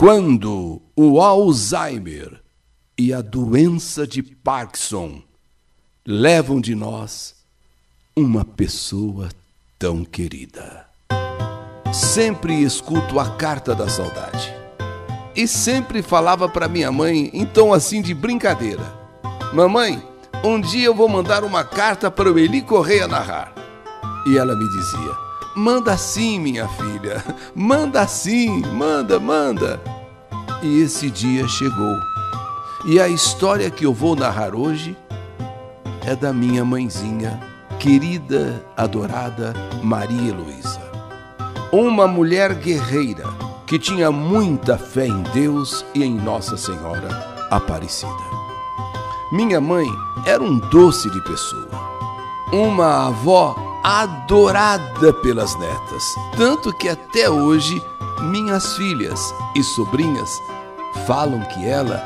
Quando o Alzheimer e a doença de Parkinson levam de nós uma pessoa tão querida. Sempre escuto a carta da saudade. E sempre falava para minha mãe tom assim de brincadeira: Mamãe, um dia eu vou mandar uma carta para o Eli Correia narrar. E ela me dizia: Manda sim, minha filha, manda sim, manda, manda. E esse dia chegou. E a história que eu vou narrar hoje é da minha mãezinha, querida, adorada Maria Heloísa. Uma mulher guerreira que tinha muita fé em Deus e em Nossa Senhora Aparecida. Minha mãe era um doce de pessoa, uma avó adorada pelas netas, tanto que até hoje minhas filhas e sobrinhas falam que ela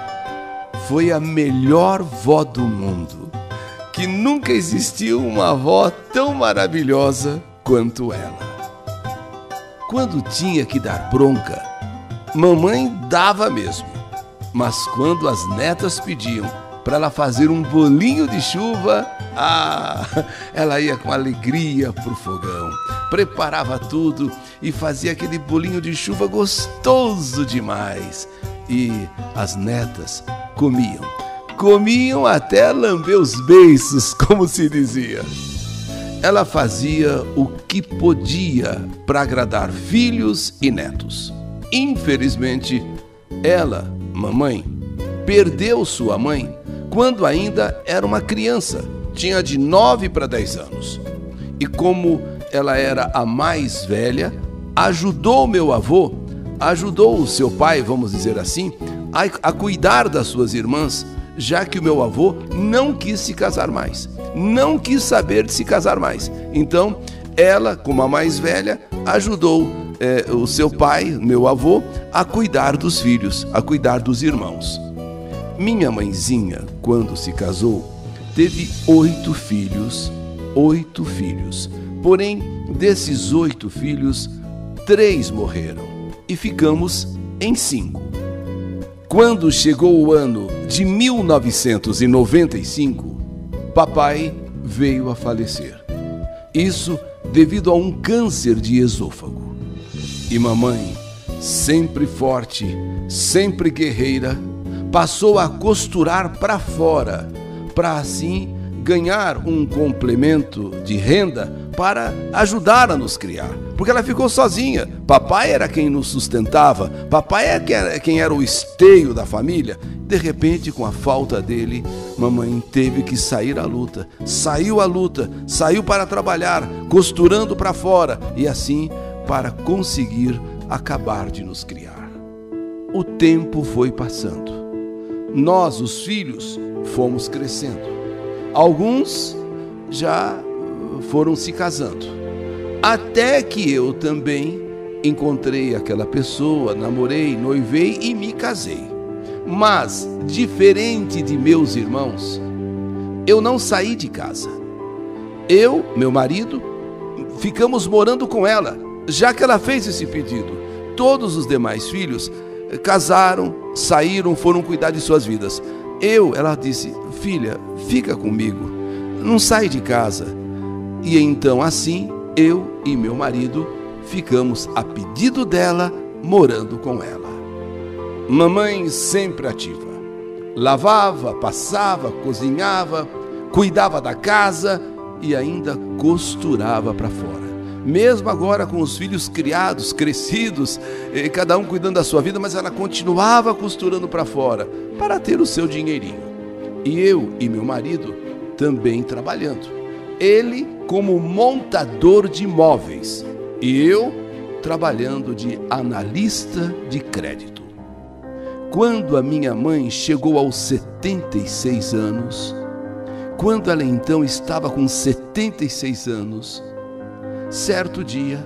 foi a melhor vó do mundo, que nunca existiu uma avó tão maravilhosa quanto ela. Quando tinha que dar bronca, mamãe dava mesmo. Mas quando as netas pediam para ela fazer um bolinho de chuva, ah, ela ia com alegria pro fogão, preparava tudo e fazia aquele bolinho de chuva gostoso demais. E as netas comiam, comiam até lamber os beiços, como se dizia ela fazia o que podia para agradar filhos e netos. Infelizmente, ela, mamãe, perdeu sua mãe quando ainda era uma criança, tinha de 9 para 10 anos. E como ela era a mais velha, ajudou meu avô, ajudou o seu pai, vamos dizer assim, a, a cuidar das suas irmãs, já que o meu avô não quis se casar mais não quis saber de se casar mais. Então, ela, como a mais velha, ajudou é, o seu pai, meu avô, a cuidar dos filhos, a cuidar dos irmãos. Minha mãezinha, quando se casou, teve oito filhos, oito filhos. Porém, desses oito filhos, três morreram e ficamos em cinco. Quando chegou o ano de 1995, papai veio a falecer. Isso devido a um câncer de esôfago. E mamãe, sempre forte, sempre guerreira, passou a costurar para fora, para assim ganhar um complemento de renda para ajudar a nos criar. Porque ela ficou sozinha. Papai era quem nos sustentava, papai é quem era o esteio da família. De repente, com a falta dele, mamãe teve que sair à luta. Saiu à luta, saiu para trabalhar, costurando para fora e assim para conseguir acabar de nos criar. O tempo foi passando. Nós, os filhos, fomos crescendo. Alguns já foram se casando. Até que eu também encontrei aquela pessoa, namorei, noivei e me casei. Mas, diferente de meus irmãos, eu não saí de casa. Eu, meu marido, ficamos morando com ela, já que ela fez esse pedido. Todos os demais filhos casaram, saíram, foram cuidar de suas vidas. Eu, ela disse: Filha, fica comigo, não sai de casa. E então, assim, eu e meu marido ficamos a pedido dela, morando com ela. Mamãe sempre ativa. Lavava, passava, cozinhava, cuidava da casa e ainda costurava para fora. Mesmo agora com os filhos criados, crescidos, cada um cuidando da sua vida, mas ela continuava costurando para fora para ter o seu dinheirinho. E eu e meu marido também trabalhando. Ele como montador de imóveis e eu trabalhando de analista de crédito. Quando a minha mãe chegou aos 76 anos, quando ela então estava com 76 anos, certo dia,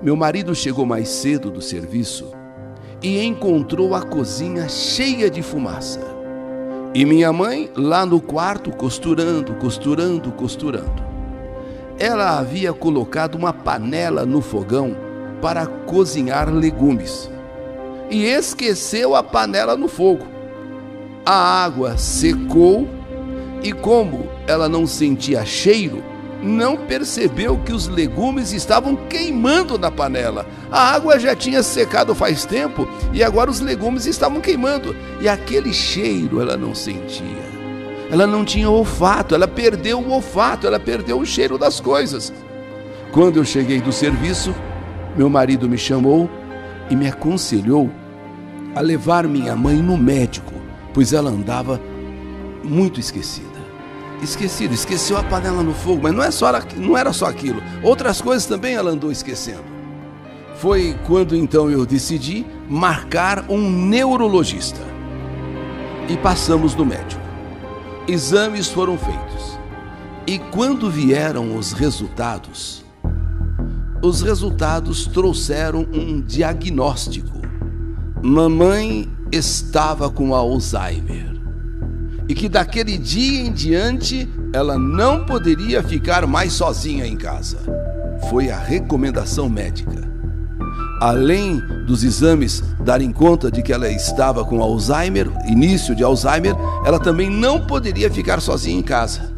meu marido chegou mais cedo do serviço e encontrou a cozinha cheia de fumaça. E minha mãe lá no quarto costurando, costurando, costurando. Ela havia colocado uma panela no fogão para cozinhar legumes. e esqueceu a panela no fogo. A água secou e, como ela não sentia cheiro, não percebeu que os legumes estavam queimando na panela. A água já tinha secado faz tempo e agora os legumes estavam queimando. E aquele cheiro ela não sentia. Ela não tinha olfato, ela perdeu o olfato, ela perdeu o cheiro das coisas. Quando eu cheguei do serviço, meu marido me chamou e me aconselhou a levar minha mãe no médico, pois ela andava muito esquecida. Esquecida, esqueceu a panela no fogo, mas não, é só, não era só aquilo. Outras coisas também ela andou esquecendo. Foi quando então eu decidi marcar um neurologista. E passamos no médico. Exames foram feitos. E quando vieram os resultados, os resultados trouxeram um diagnóstico. Mamãe estava com Alzheimer e que daquele dia em diante ela não poderia ficar mais sozinha em casa. Foi a recomendação médica. Além dos exames darem conta de que ela estava com Alzheimer, início de Alzheimer, ela também não poderia ficar sozinha em casa.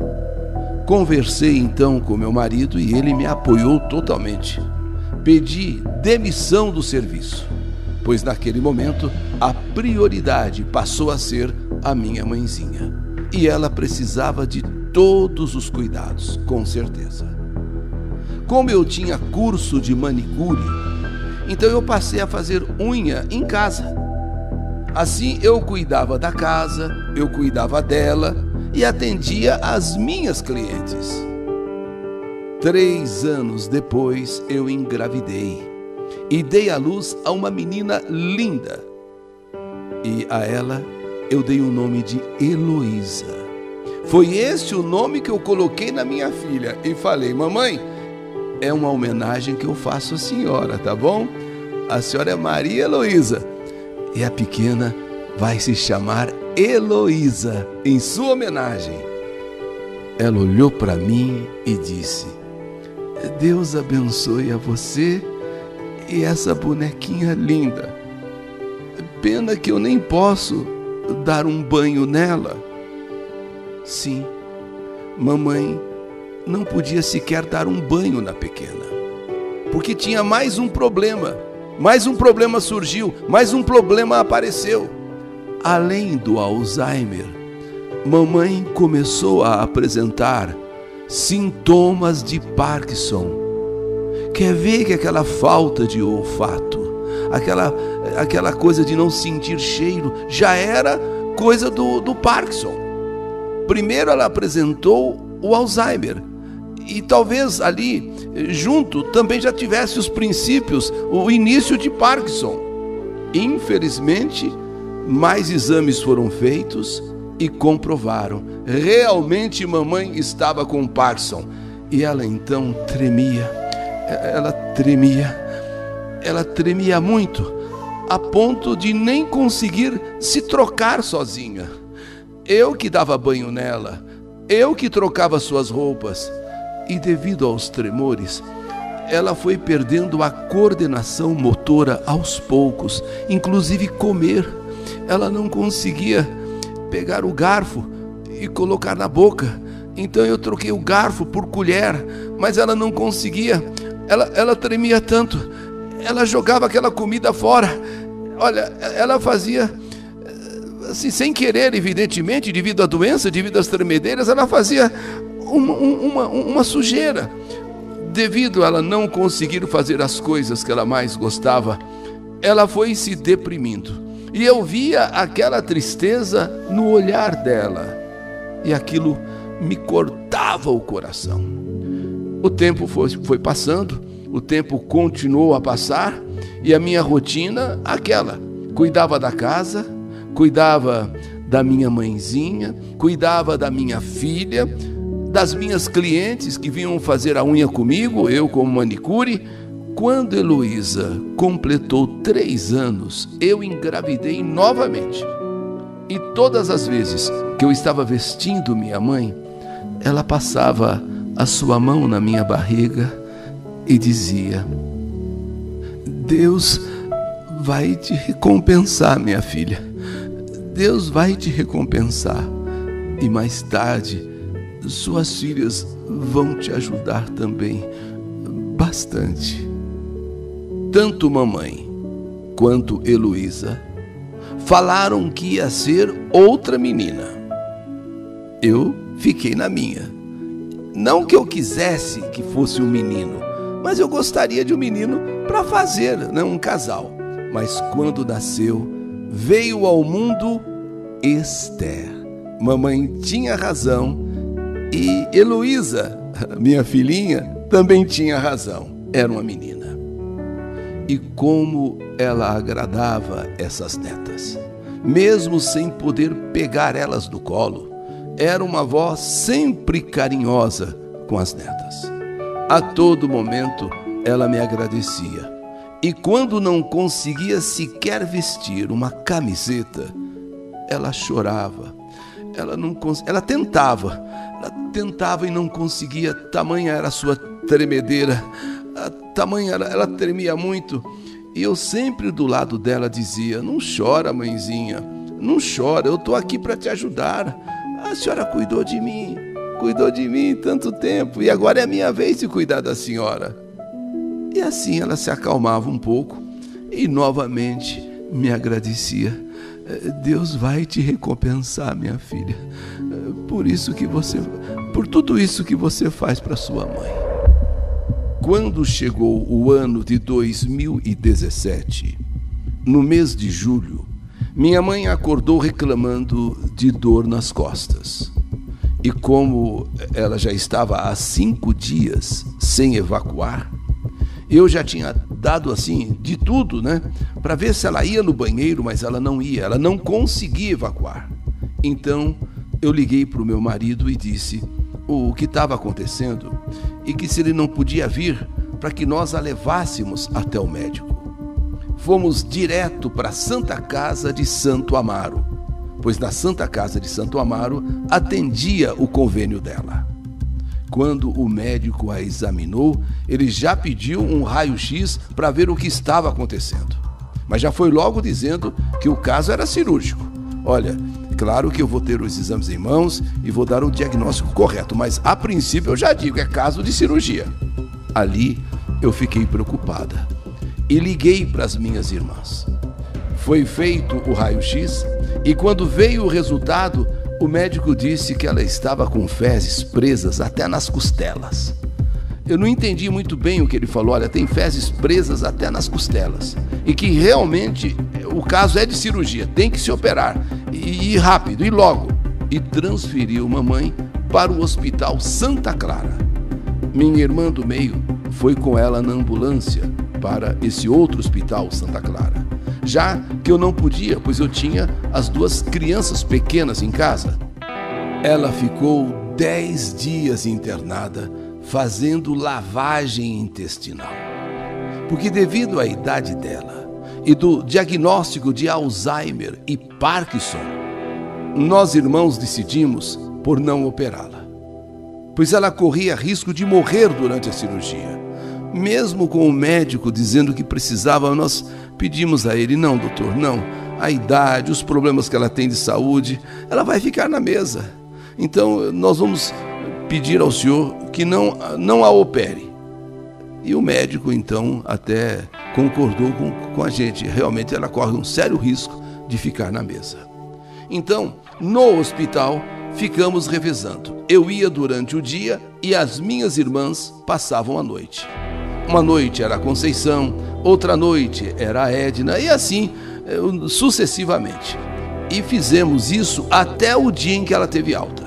Conversei então com meu marido e ele me apoiou totalmente. Pedi demissão do serviço, pois naquele momento a prioridade passou a ser a minha mãezinha. E ela precisava de todos os cuidados, com certeza. Como eu tinha curso de manicure, então eu passei a fazer unha em casa. Assim eu cuidava da casa, eu cuidava dela e atendia as minhas clientes. Três anos depois eu engravidei e dei à luz a uma menina linda. E a ela eu dei o nome de Heloísa. Foi esse o nome que eu coloquei na minha filha e falei: Mamãe, é uma homenagem que eu faço à senhora, tá bom? A senhora é Maria Heloísa e a pequena vai se chamar Heloísa, em sua homenagem. Ela olhou para mim e disse: Deus abençoe a você e essa bonequinha linda. Pena que eu nem posso dar um banho nela. Sim, mamãe não podia sequer dar um banho na pequena, porque tinha mais um problema. Mais um problema surgiu, mais um problema apareceu além do Alzheimer, mamãe começou a apresentar sintomas de Parkinson. Quer ver que aquela falta de olfato, aquela, aquela coisa de não sentir cheiro, já era coisa do, do Parkinson. Primeiro ela apresentou o Alzheimer, e talvez ali junto também já tivesse os princípios, o início de Parkinson. Infelizmente, mais exames foram feitos e comprovaram. Realmente mamãe estava com Parkinson. E ela então tremia. Ela tremia. Ela tremia muito, a ponto de nem conseguir se trocar sozinha. Eu que dava banho nela, eu que trocava suas roupas. E devido aos tremores, ela foi perdendo a coordenação motora aos poucos, inclusive comer ela não conseguia pegar o garfo e colocar na boca. Então eu troquei o garfo por colher, mas ela não conseguia. Ela, ela tremia tanto. Ela jogava aquela comida fora. Olha, ela fazia assim, sem querer, evidentemente, devido à doença, devido às tremedeiras, ela fazia uma, uma, uma sujeira. Devido a ela não conseguir fazer as coisas que ela mais gostava, ela foi se deprimindo. E eu via aquela tristeza no olhar dela. E aquilo me cortava o coração. O tempo foi, foi passando, o tempo continuou a passar, e a minha rotina, aquela: cuidava da casa, cuidava da minha mãezinha, cuidava da minha filha, das minhas clientes que vinham fazer a unha comigo, eu como manicure, quando Heloísa completou três anos, eu engravidei novamente. E todas as vezes que eu estava vestindo minha mãe, ela passava a sua mão na minha barriga e dizia: Deus vai te recompensar, minha filha. Deus vai te recompensar. E mais tarde, suas filhas vão te ajudar também bastante. Tanto mamãe quanto Heloísa falaram que ia ser outra menina. Eu fiquei na minha. Não que eu quisesse que fosse um menino, mas eu gostaria de um menino para fazer né, um casal. Mas quando nasceu, veio ao mundo Esther. Mamãe tinha razão e Heloísa, minha filhinha, também tinha razão. Era uma menina. E como ela agradava essas netas, mesmo sem poder pegar elas do colo, era uma avó sempre carinhosa com as netas. A todo momento ela me agradecia. E quando não conseguia sequer vestir uma camiseta, ela chorava. Ela não ela tentava, ela tentava e não conseguia, tamanha era a sua tremedeira, a tamanha ela, ela tremia muito. E eu sempre do lado dela dizia: "Não chora, mãezinha, não chora, eu estou aqui para te ajudar. A senhora cuidou de mim, cuidou de mim tanto tempo e agora é a minha vez de cuidar da senhora. E assim ela se acalmava um pouco e novamente me agradecia. Deus vai te recompensar, minha filha, por isso que você, por tudo isso que você faz para sua mãe. Quando chegou o ano de 2017, no mês de julho, minha mãe acordou reclamando de dor nas costas. E como ela já estava há cinco dias sem evacuar, eu já tinha dado assim de tudo, né? Para ver se ela ia no banheiro, mas ela não ia, ela não conseguia evacuar. Então eu liguei para o meu marido e disse o que estava acontecendo e que se ele não podia vir para que nós a levássemos até o médico. Fomos direto para a Santa Casa de Santo Amaro, pois na Santa Casa de Santo Amaro atendia o convênio dela. Quando o médico a examinou, ele já pediu um raio-x para ver o que estava acontecendo. Mas já foi logo dizendo que o caso era cirúrgico. Olha, claro que eu vou ter os exames em mãos e vou dar o diagnóstico correto, mas a princípio eu já digo, é caso de cirurgia. Ali eu fiquei preocupada e liguei para as minhas irmãs. Foi feito o raio-x e quando veio o resultado, o médico disse que ela estava com fezes presas até nas costelas. Eu não entendi muito bem o que ele falou. Olha, tem fezes presas até nas costelas. E que realmente o caso é de cirurgia, tem que se operar. E, e rápido, e logo. E transferiu mamãe para o Hospital Santa Clara. Minha irmã do meio foi com ela na ambulância para esse outro hospital Santa Clara já que eu não podia, pois eu tinha as duas crianças pequenas em casa. Ela ficou dez dias internada fazendo lavagem intestinal. Porque, devido à idade dela e do diagnóstico de Alzheimer e Parkinson, nós irmãos decidimos por não operá-la, pois ela corria risco de morrer durante a cirurgia. Mesmo com o médico dizendo que precisava, nós pedimos a ele: não, doutor, não. A idade, os problemas que ela tem de saúde, ela vai ficar na mesa. Então, nós vamos pedir ao senhor que não, não a opere. E o médico, então, até concordou com, com a gente. Realmente, ela corre um sério risco de ficar na mesa. Então, no hospital, ficamos revezando. Eu ia durante o dia e as minhas irmãs passavam a noite. Uma noite era a Conceição, outra noite era a Edna, e assim eh, sucessivamente. E fizemos isso até o dia em que ela teve alta.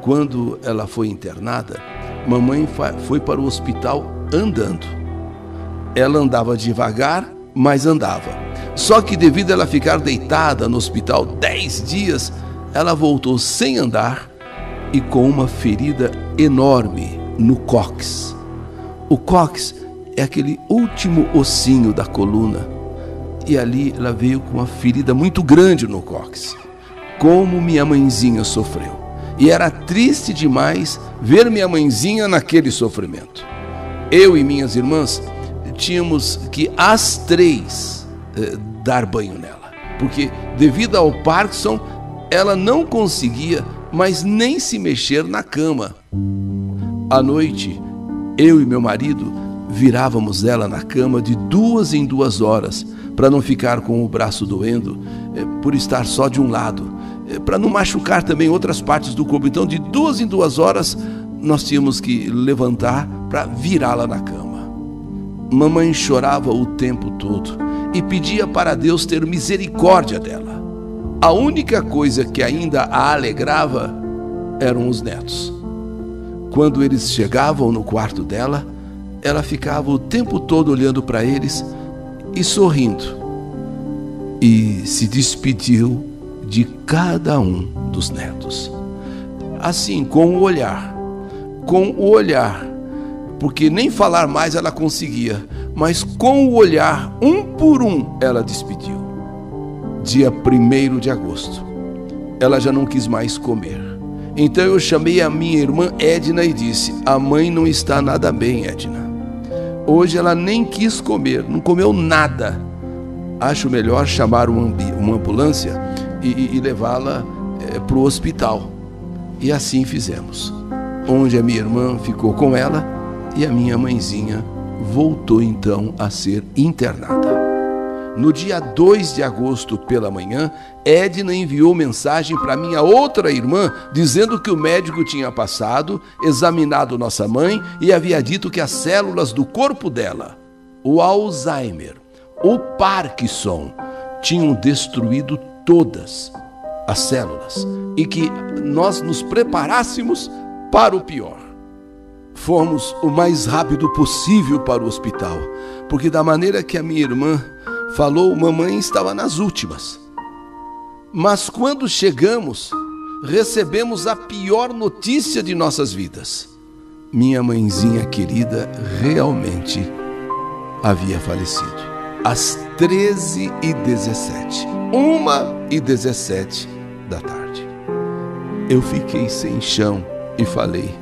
Quando ela foi internada, mamãe foi para o hospital andando. Ela andava devagar, mas andava. Só que devido a ela ficar deitada no hospital dez dias, ela voltou sem andar e com uma ferida enorme no cóccix. O cóccix é aquele último ossinho da coluna. E ali ela veio com uma ferida muito grande no cóccix. Como minha mãezinha sofreu. E era triste demais ver minha mãezinha naquele sofrimento. Eu e minhas irmãs tínhamos que, as três, eh, dar banho nela, porque devido ao Parkinson, ela não conseguia mais nem se mexer na cama. À noite, eu e meu marido virávamos ela na cama de duas em duas horas, para não ficar com o braço doendo, eh, por estar só de um lado, eh, para não machucar também outras partes do corpo. Então, de duas em duas horas, nós tínhamos que levantar para virá-la na cama. Mamãe chorava o tempo todo e pedia para Deus ter misericórdia dela. A única coisa que ainda a alegrava eram os netos. Quando eles chegavam no quarto dela, ela ficava o tempo todo olhando para eles e sorrindo. E se despediu de cada um dos netos. Assim, com o olhar, com o olhar porque nem falar mais ela conseguia, mas com o olhar, um por um, ela despediu. Dia 1 de agosto, ela já não quis mais comer. Então eu chamei a minha irmã Edna e disse: A mãe não está nada bem, Edna. Hoje ela nem quis comer, não comeu nada. Acho melhor chamar uma ambulância e, e levá-la é, para o hospital. E assim fizemos. Onde a minha irmã ficou com ela e a minha mãezinha voltou então a ser internada. No dia 2 de agosto pela manhã, Edna enviou mensagem para minha outra irmã dizendo que o médico tinha passado, examinado nossa mãe e havia dito que as células do corpo dela, o Alzheimer, o Parkinson, tinham destruído todas as células e que nós nos preparássemos para o pior. Fomos o mais rápido possível para o hospital, porque da maneira que a minha irmã falou, mamãe estava nas últimas. Mas quando chegamos, recebemos a pior notícia de nossas vidas. Minha mãezinha querida realmente havia falecido. Às 13 e 17 1 e 17 da tarde. Eu fiquei sem chão e falei: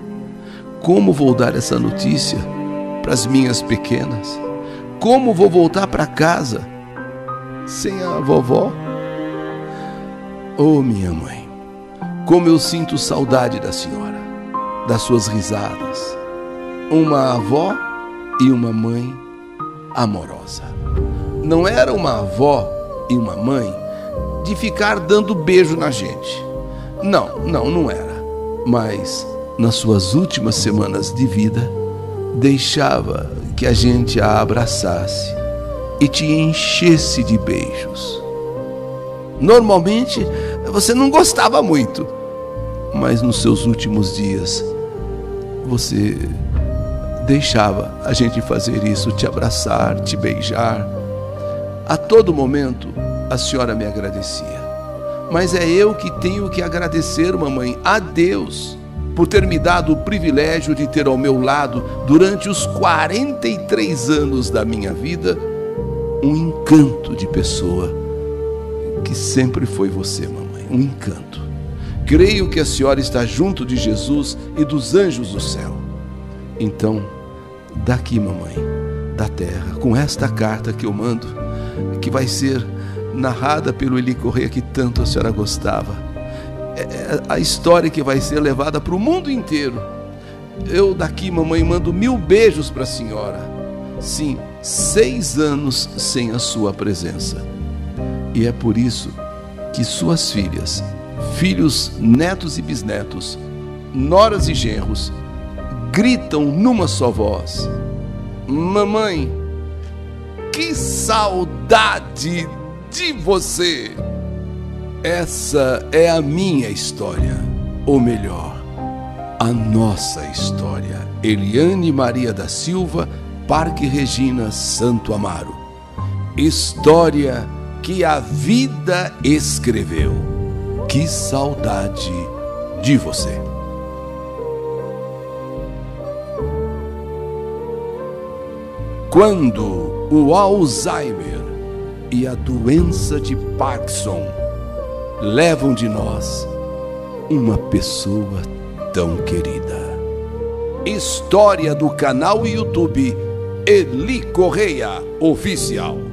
como vou dar essa notícia para as minhas pequenas? Como vou voltar para casa sem a vovó? Oh, minha mãe, como eu sinto saudade da senhora, das suas risadas. Uma avó e uma mãe amorosa. Não era uma avó e uma mãe de ficar dando beijo na gente. Não, não, não era. Mas nas suas últimas semanas de vida, deixava que a gente a abraçasse e te enchesse de beijos. Normalmente você não gostava muito, mas nos seus últimos dias você deixava a gente fazer isso, te abraçar, te beijar. A todo momento a senhora me agradecia. Mas é eu que tenho que agradecer, mamãe, a Deus por ter me dado o privilégio de ter ao meu lado, durante os 43 anos da minha vida, um encanto de pessoa que sempre foi você, mamãe. Um encanto. Creio que a senhora está junto de Jesus e dos anjos do céu. Então, daqui, mamãe, da terra, com esta carta que eu mando, que vai ser narrada pelo Eli Correia que tanto a senhora gostava é, é a história que vai ser levada para o mundo inteiro. Eu daqui, mamãe, mando mil beijos para a senhora. Sim, seis anos sem a sua presença. E é por isso que suas filhas, filhos, netos e bisnetos, noras e genros, gritam numa só voz: Mamãe, que saudade de você! Essa é a minha história, ou melhor, a nossa história. Eliane Maria da Silva, Parque Regina, Santo Amaro. História que a vida escreveu. Que saudade de você. Quando o Alzheimer e a doença de Parkinson levam de nós uma pessoa tão querida. História do canal YouTube Eli Correia Oficial.